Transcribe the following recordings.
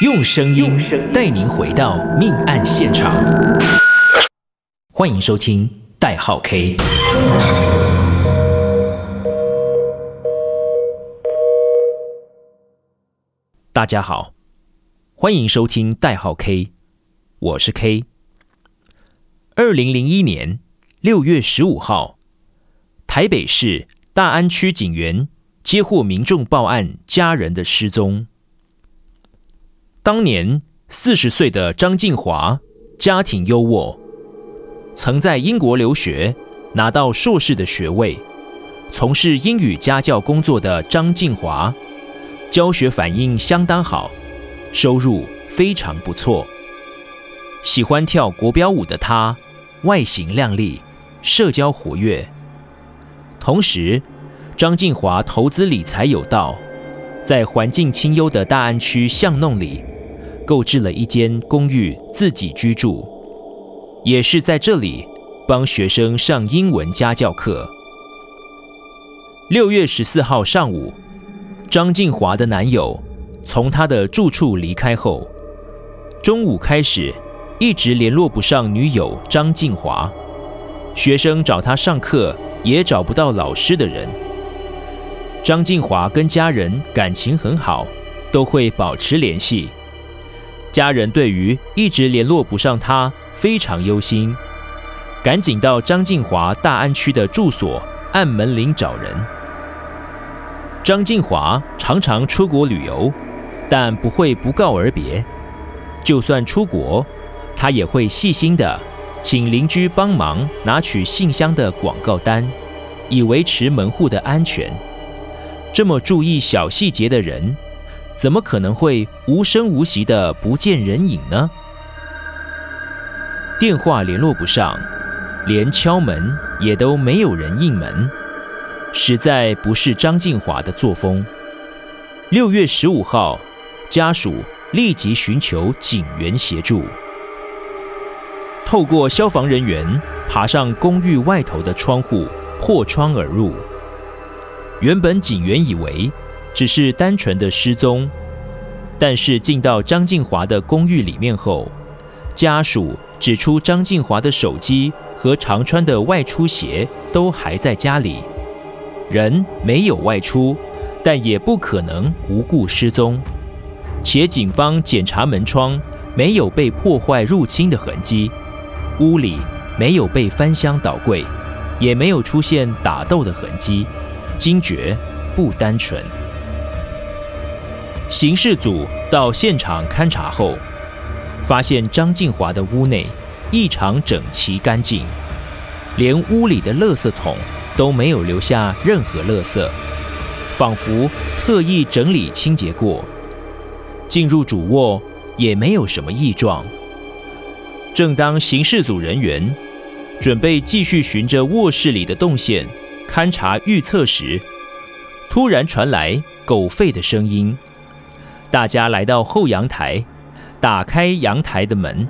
用声音带您回到命案现场。欢迎收听代号 K。大家好，欢迎收听代号 K，我是 K。二零零一年六月十五号，台北市大安区警员接获民众报案，家人的失踪。当年四十岁的张静华，家庭优渥，曾在英国留学，拿到硕士的学位，从事英语家教工作的张静华，教学反应相当好，收入非常不错。喜欢跳国标舞的她，外形靓丽，社交活跃。同时，张静华投资理财有道，在环境清幽的大安区巷弄里。购置了一间公寓自己居住，也是在这里帮学生上英文家教课。六月十四号上午，张静华的男友从她的住处离开后，中午开始一直联络不上女友张静华，学生找他上课也找不到老师的人。张静华跟家人感情很好，都会保持联系。家人对于一直联络不上他非常忧心，赶紧到张静华大安区的住所按门铃找人。张静华常常出国旅游，但不会不告而别。就算出国，他也会细心的请邻居帮忙拿取信箱的广告单，以维持门户的安全。这么注意小细节的人，怎么可能会无声无息的不见人影呢？电话联络不上，连敲门也都没有人应门，实在不是张静华的作风。六月十五号，家属立即寻求警员协助，透过消防人员爬上公寓外头的窗户，破窗而入。原本警员以为，只是单纯的失踪，但是进到张静华的公寓里面后，家属指出张静华的手机和常穿的外出鞋都还在家里，人没有外出，但也不可能无故失踪，且警方检查门窗没有被破坏入侵的痕迹，屋里没有被翻箱倒柜，也没有出现打斗的痕迹，惊觉不单纯。刑事组到现场勘查后，发现张静华的屋内异常整齐干净，连屋里的垃圾桶都没有留下任何垃圾，仿佛特意整理清洁过。进入主卧也没有什么异状。正当刑事组人员准备继续循着卧室里的动线勘查预测时，突然传来狗吠的声音。大家来到后阳台，打开阳台的门，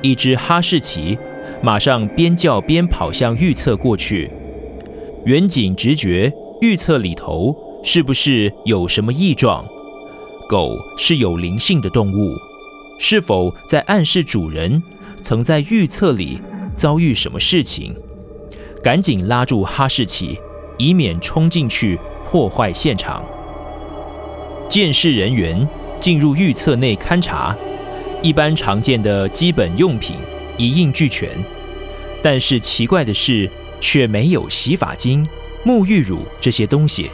一只哈士奇马上边叫边跑向预测过去。远景直觉预测里头是不是有什么异状？狗是有灵性的动物，是否在暗示主人曾在预测里遭遇什么事情？赶紧拉住哈士奇，以免冲进去破坏现场。监视人员进入预测内勘查，一般常见的基本用品一应俱全，但是奇怪的是，却没有洗发精、沐浴乳这些东西。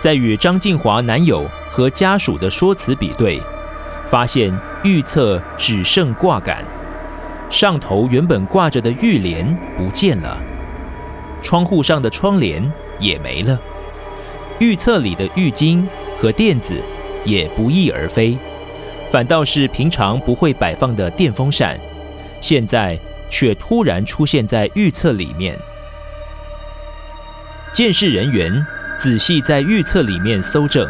在与张静华男友和家属的说辞比对，发现预测只剩挂杆，上头原本挂着的浴帘不见了，窗户上的窗帘也没了，预测里的浴巾。和垫子也不翼而飞，反倒是平常不会摆放的电风扇，现在却突然出现在预测里面。监视人员仔细在预测里面搜证，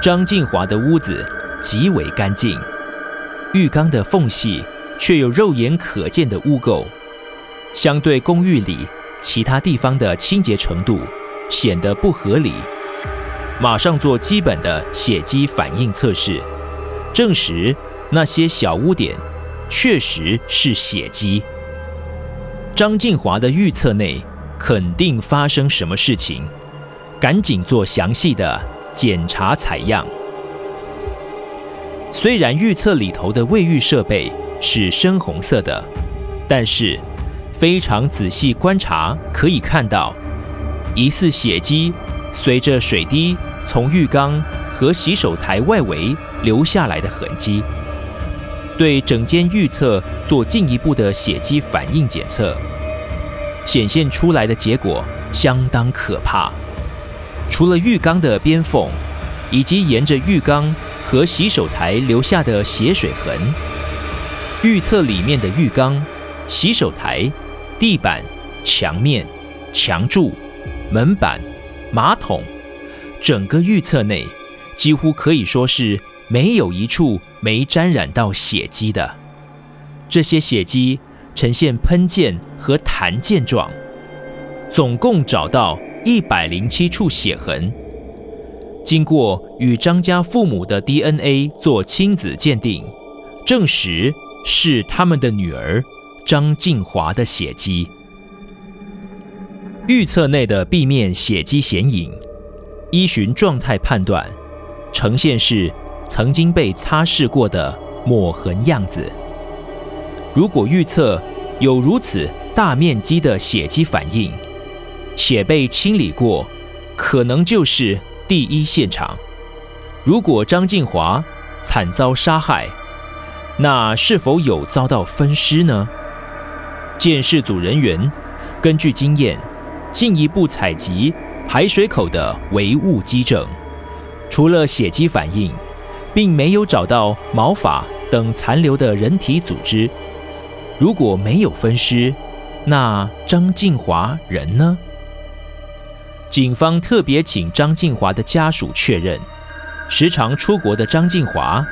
张静华的屋子极为干净，浴缸的缝隙却有肉眼可见的污垢，相对公寓里其他地方的清洁程度显得不合理。马上做基本的血迹反应测试，证实那些小污点确实是血迹。张静华的预测内肯定发生什么事情，赶紧做详细的检查采样。虽然预测里头的卫浴设备是深红色的，但是非常仔细观察可以看到，疑似血迹随着水滴从浴缸和洗手台外围流下来的痕迹。对整间预测做进一步的血迹反应检测，显现出来的结果相当可怕。除了浴缸的边缝，以及沿着浴缸和洗手台留下的血水痕，预测里面的浴缸、洗手台、地板、墙面、墙柱、门板、马桶，整个预测内几乎可以说是没有一处。没沾染到血迹的，这些血迹呈现喷溅和弹溅状，总共找到一百零七处血痕。经过与张家父母的 DNA 做亲子鉴定，证实是他们的女儿张静华的血迹。预测内的壁面血迹显影，依循状态判断，呈现是。曾经被擦拭过的抹痕样子。如果预测有如此大面积的血迹反应，且被清理过，可能就是第一现场。如果张静华惨遭杀害，那是否有遭到分尸呢？鉴识组人员根据经验，进一步采集排水口的微物基证，除了血迹反应。并没有找到毛发等残留的人体组织。如果没有分尸，那张静华人呢？警方特别请张静华的家属确认，时常出国的张静华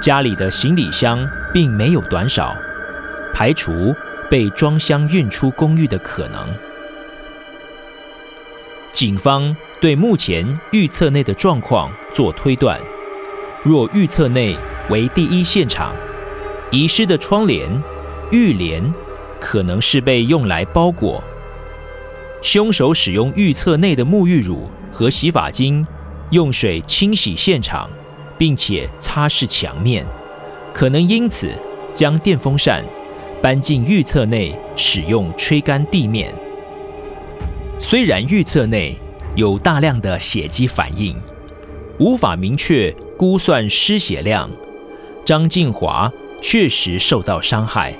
家里的行李箱并没有短少，排除被装箱运出公寓的可能。警方对目前预测内的状况做推断。若预测内为第一现场，遗失的窗帘、浴帘可能是被用来包裹。凶手使用预测内的沐浴乳和洗发精，用水清洗现场，并且擦拭墙面，可能因此将电风扇搬进预测内，使用吹干地面。虽然预测内有大量的血迹反应，无法明确。估算失血量，张静华确实受到伤害，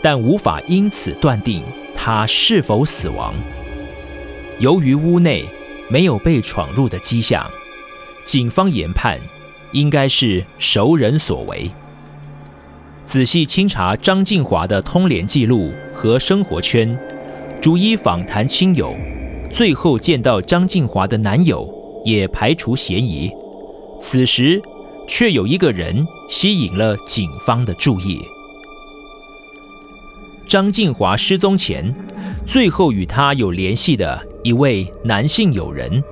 但无法因此断定他是否死亡。由于屋内没有被闯入的迹象，警方研判应该是熟人所为。仔细清查张静华的通联记录和生活圈，逐一访谈亲友，最后见到张静华的男友也排除嫌疑。此时，却有一个人吸引了警方的注意。张静华失踪前，最后与他有联系的一位男性友人，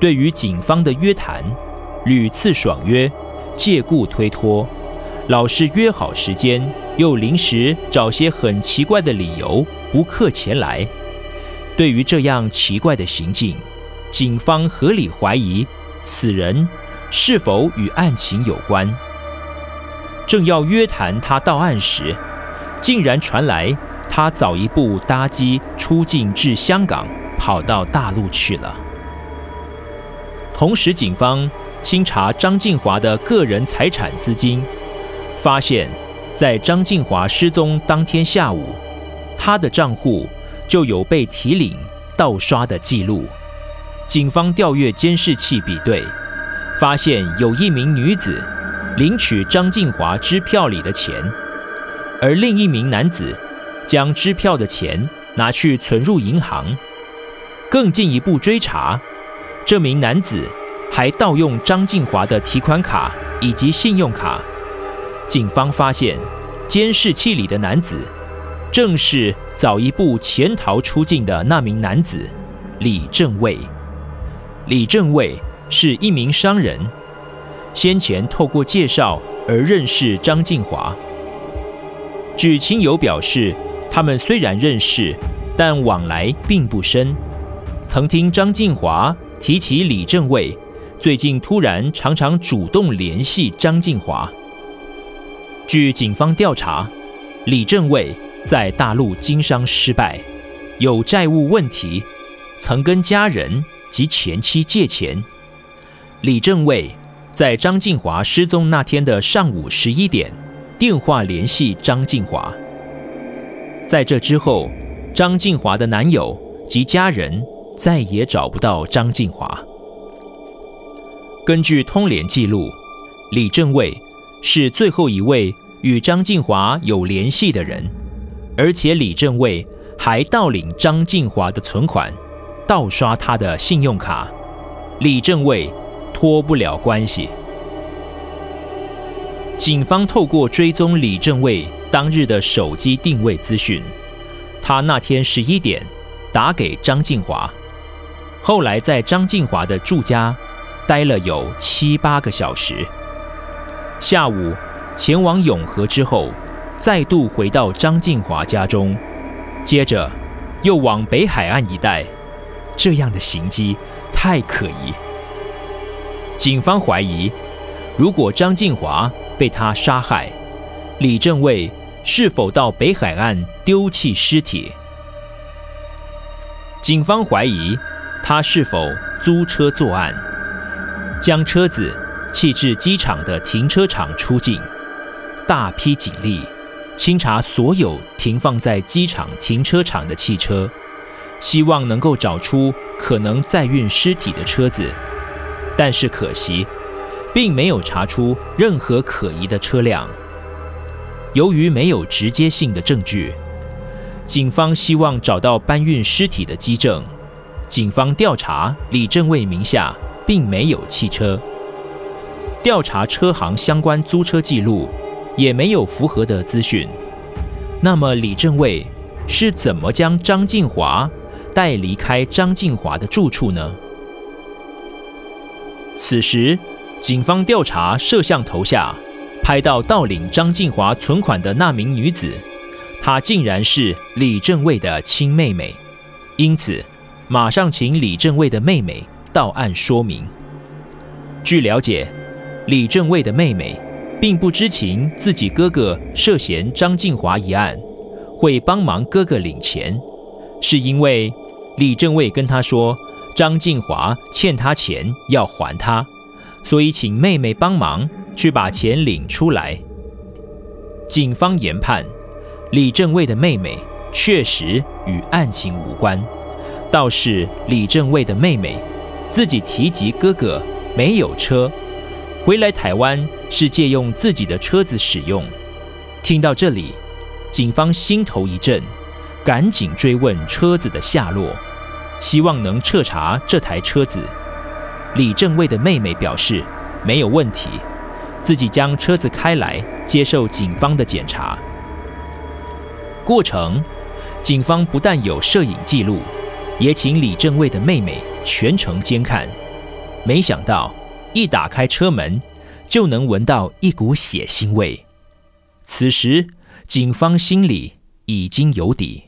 对于警方的约谈，屡次爽约，借故推脱，老是约好时间，又临时找些很奇怪的理由不客前来。对于这样奇怪的行径，警方合理怀疑此人。是否与案情有关？正要约谈他到案时，竟然传来他早一步搭机出境至香港，跑到大陆去了。同时，警方清查张静华的个人财产资金，发现，在张静华失踪当天下午，他的账户就有被提领盗刷的记录。警方调阅监视器比对。发现有一名女子领取张静华支票里的钱，而另一名男子将支票的钱拿去存入银行。更进一步追查，这名男子还盗用张静华的提款卡以及信用卡。警方发现，监视器里的男子正是早一步潜逃出境的那名男子李正卫。李正卫。是一名商人，先前透过介绍而认识张静华。据亲友表示，他们虽然认识，但往来并不深。曾听张静华提起李正卫，最近突然常常主动联系张静华。据警方调查，李正卫在大陆经商失败，有债务问题，曾跟家人及前妻借钱。李正蔚在张静华失踪那天的上午十一点，电话联系张静华。在这之后，张静华的男友及家人再也找不到张静华。根据通联记录，李正蔚是最后一位与张静华有联系的人，而且李正蔚还盗领张静华的存款，盗刷他的信用卡。李正蔚脱不了关系。警方透过追踪李正蔚当日的手机定位资讯，他那天十一点打给张静华，后来在张静华的住家待了有七八个小时。下午前往永和之后，再度回到张静华家中，接着又往北海岸一带，这样的行迹太可疑。警方怀疑，如果张静华被他杀害，李正蔚是否到北海岸丢弃尸体？警方怀疑他是否租车作案，将车子弃置机场的停车场出境，大批警力清查所有停放在机场停车场的汽车，希望能够找出可能载运尸体的车子，但是可惜，并没有查出任何可疑的车辆。由于没有直接性的证据，警方希望找到搬运尸体的机证。警方调查李正蔚名下并没有汽车，调查车行相关租车记录也没有符合的资讯。那么李正蔚是怎么将张静华带离开张静华的住处呢？此时，警方调查摄像头下。拍到盗领张静华存款的那名女子，她竟然是李正蔚的亲妹妹，因此马上请李正蔚的妹妹到案说明。据了解，李正蔚的妹妹并不知情自己哥哥涉嫌张静华一案，会帮忙哥哥领钱，是因为李正卫跟他说张静华欠他钱要还他，所以请妹妹帮忙。去把钱领出来。警方研判，李正卫的妹妹确实与案情无关，倒是李正卫的妹妹自己提及哥哥没有车，回来台湾是借用自己的车子使用。听到这里，警方心头一震，赶紧追问车子的下落，希望能彻查这台车子。李正卫的妹妹表示没有问题。自己将车子开来，接受警方的检查。过程，警方不但有摄影记录，也请李正卫的妹妹全程监看。没想到，一打开车门，就能闻到一股血腥味。此时，警方心里已经有底。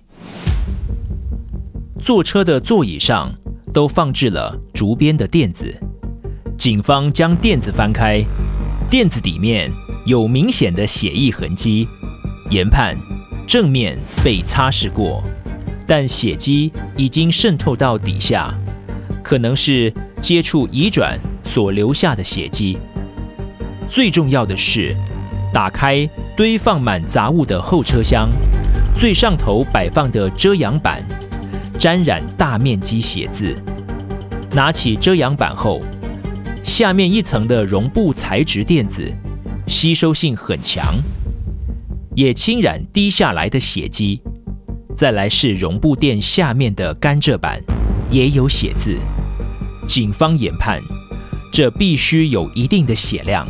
坐车的座椅上都放置了竹编的垫子，警方将垫子翻开。垫子底面有明显的血液痕迹，研判正面被擦拭过，但血迹已经渗透到底下，可能是接触移转所留下的血迹。最重要的是，打开堆放满杂物的后车厢，最上头摆放的遮阳板沾染大面积血渍，拿起遮阳板后。下面一层的绒布材质垫子，吸收性很强，也侵染滴下来的血迹。再来是绒布垫下面的甘蔗板，也有血渍。警方研判，这必须有一定的血量，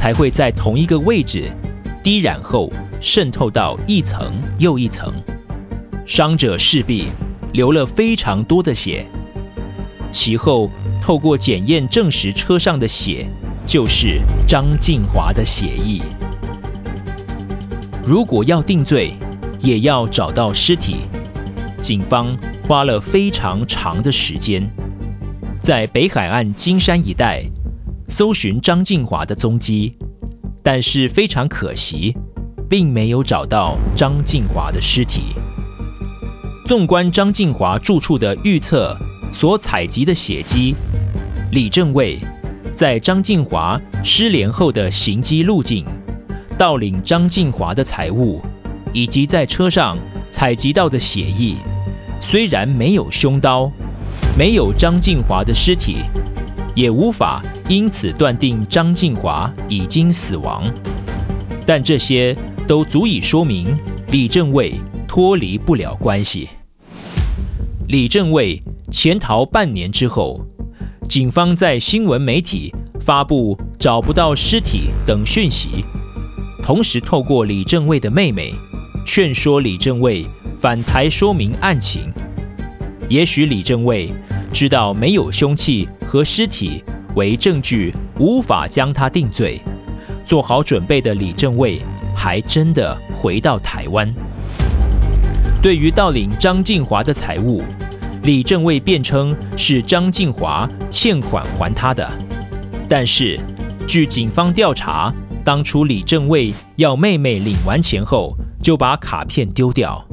才会在同一个位置滴染后渗透到一层又一层。伤者势必流了非常多的血，其后。透过检验证实车上的血就是张静华的血液。如果要定罪，也要找到尸体。警方花了非常长的时间，在北海岸金山一带搜寻张静华的踪迹，但是非常可惜，并没有找到张静华的尸体。纵观张静华住处的预测所采集的血迹，李正卫在张静华失联后的行迹路径，盗领张静华的财物，以及在车上采集到的血液，虽然没有凶刀，没有张静华的尸体，也无法因此断定张静华已经死亡，但这些都足以说明李正蔚脱离不了关系。李正蔚潜逃半年之后，警方在新闻媒体发布找不到尸体等讯息，同时透过李正蔚的妹妹劝说李正蔚返台说明案情。也许李正蔚知道没有凶器和尸体为证据，无法将他定罪。做好准备的李正卫还真的回到台湾。对于盗领张静华的财物，李正卫辩称是张静华欠款还他的。但是，据警方调查，当初李正卫要妹妹领完钱后就把卡片丢掉，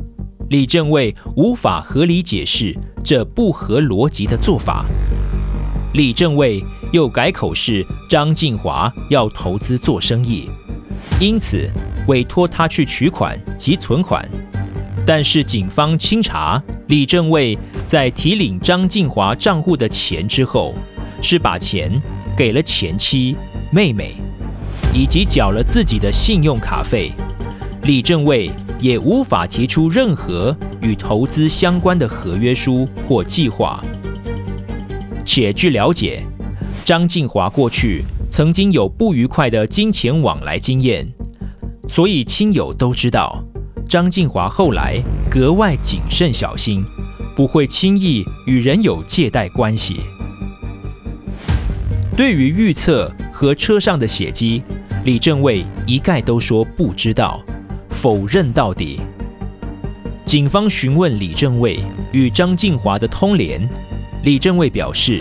李正蔚无法合理解释这不合逻辑的做法。李正蔚又改口是张静华要投资做生意，因此委托他去取款及存款。但是警方清查李正蔚在提领张静华账户的钱之后，是把钱给了前妻、妹妹，以及缴了自己的信用卡费。李正蔚也无法提出任何与投资相关的合约书或计划。且据了解，张静华过去曾经有不愉快的金钱往来经验，所以亲友都知道。张静华后来格外谨慎小心，不会轻易与人有借贷关系。对于预测和车上的血迹，李正蔚一概都说不知道，否认到底。警方询问李正蔚与张静华的通联，李正蔚表示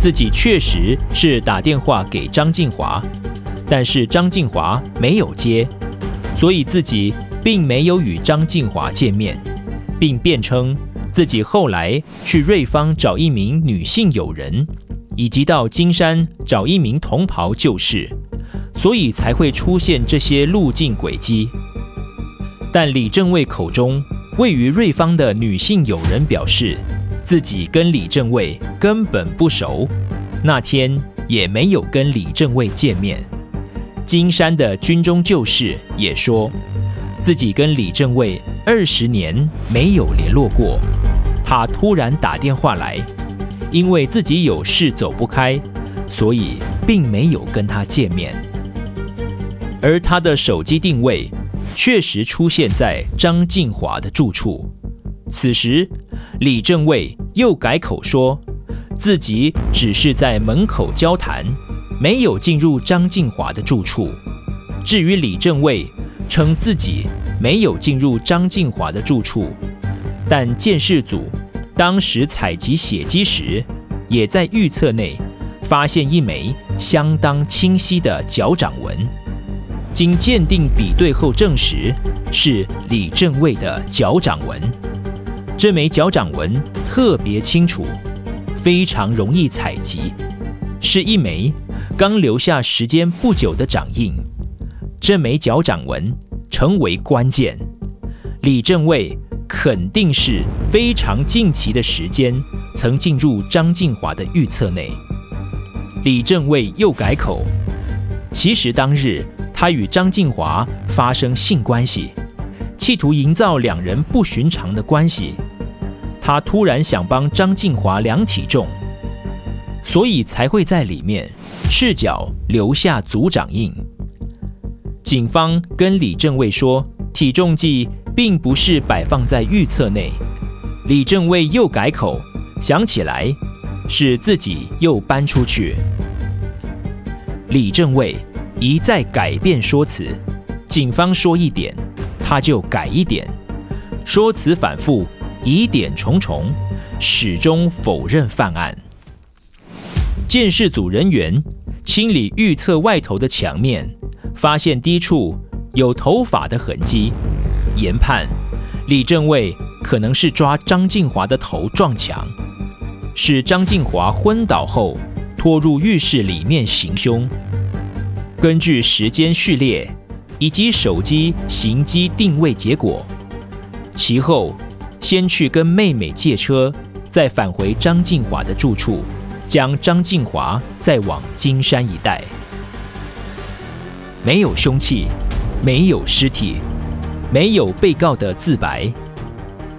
自己确实是打电话给张静华，但是张静华没有接，所以自己。并没有与张静华见面，并辩称自己后来去瑞芳找一名女性友人，以及到金山找一名同袍旧事，所以才会出现这些路径轨迹。但李正蔚口中位于瑞芳的女性友人表示，自己跟李正蔚根本不熟，那天也没有跟李正蔚见面。金山的军中旧事也说。自己跟李正蔚二十年没有联络过，他突然打电话来，因为自己有事走不开，所以并没有跟他见面。而他的手机定位确实出现在张静华的住处。此时，李正卫又改口说自己只是在门口交谈，没有进入张静华的住处。至于李正卫，称自己没有进入张静华的住处，但鉴识组当时采集血迹时，也在预测内发现一枚相当清晰的脚掌纹，经鉴定比对后证实是李正蔚的脚掌纹。这枚脚掌纹特别清楚，非常容易采集，是一枚刚留下时间不久的掌印。这枚脚掌纹成为关键，李正蔚肯定是非常近期的时间曾进入张静华的预测内。李正蔚又改口，其实当日他与张静华发生性关系，企图营造两人不寻常的关系。他突然想帮张静华量体重，所以才会在里面赤脚留下足掌印。警方跟李正卫说，体重计并不是摆放在预测内。李正卫又改口，想起来是自己又搬出去。李正卫一再改变说辞，警方说一点，他就改一点，说辞反复，疑点重重，始终否认犯案。监视组人员清理预测外头的墙面，发现低处有头发的痕迹，研判李正卫可能是抓张静华的头撞墙，使张静华昏倒后拖入浴室里面行凶。根据时间序列以及手机行机定位结果，其后先去跟妹妹借车，再返回张静华的住处。将张静华载往金山一带，没有凶器，没有尸体，没有被告的自白，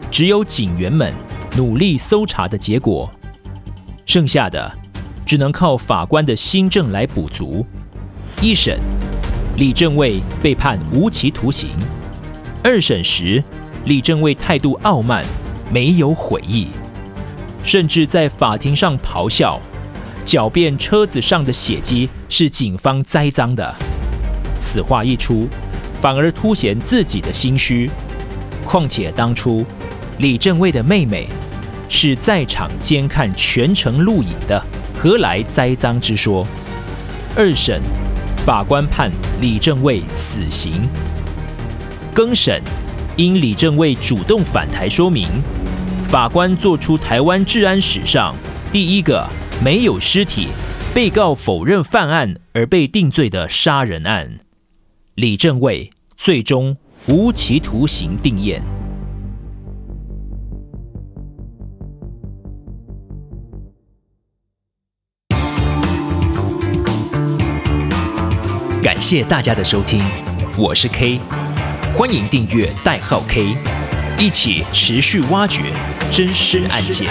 只有警员们努力搜查的结果。剩下的只能靠法官的心证来补足。一审，李正蔚被判无期徒刑；二审时，李正蔚态度傲慢，没有悔意。甚至在法庭上咆哮，狡辩车子上的血迹是警方栽赃的。此话一出，反而凸显自己的心虚。况且当初李正蔚的妹妹是在场监看全程录影的，何来栽赃之说？二审，法官判李正蔚死刑。更审，因李正蔚主动返台说明。法官作出台湾治安史上第一个没有尸体、被告否认犯案而被定罪的杀人案，李正蔚最终无期徒刑定谳。谢大家的收听，我是 K，欢迎订阅代号 K。一起持续挖掘真实案件。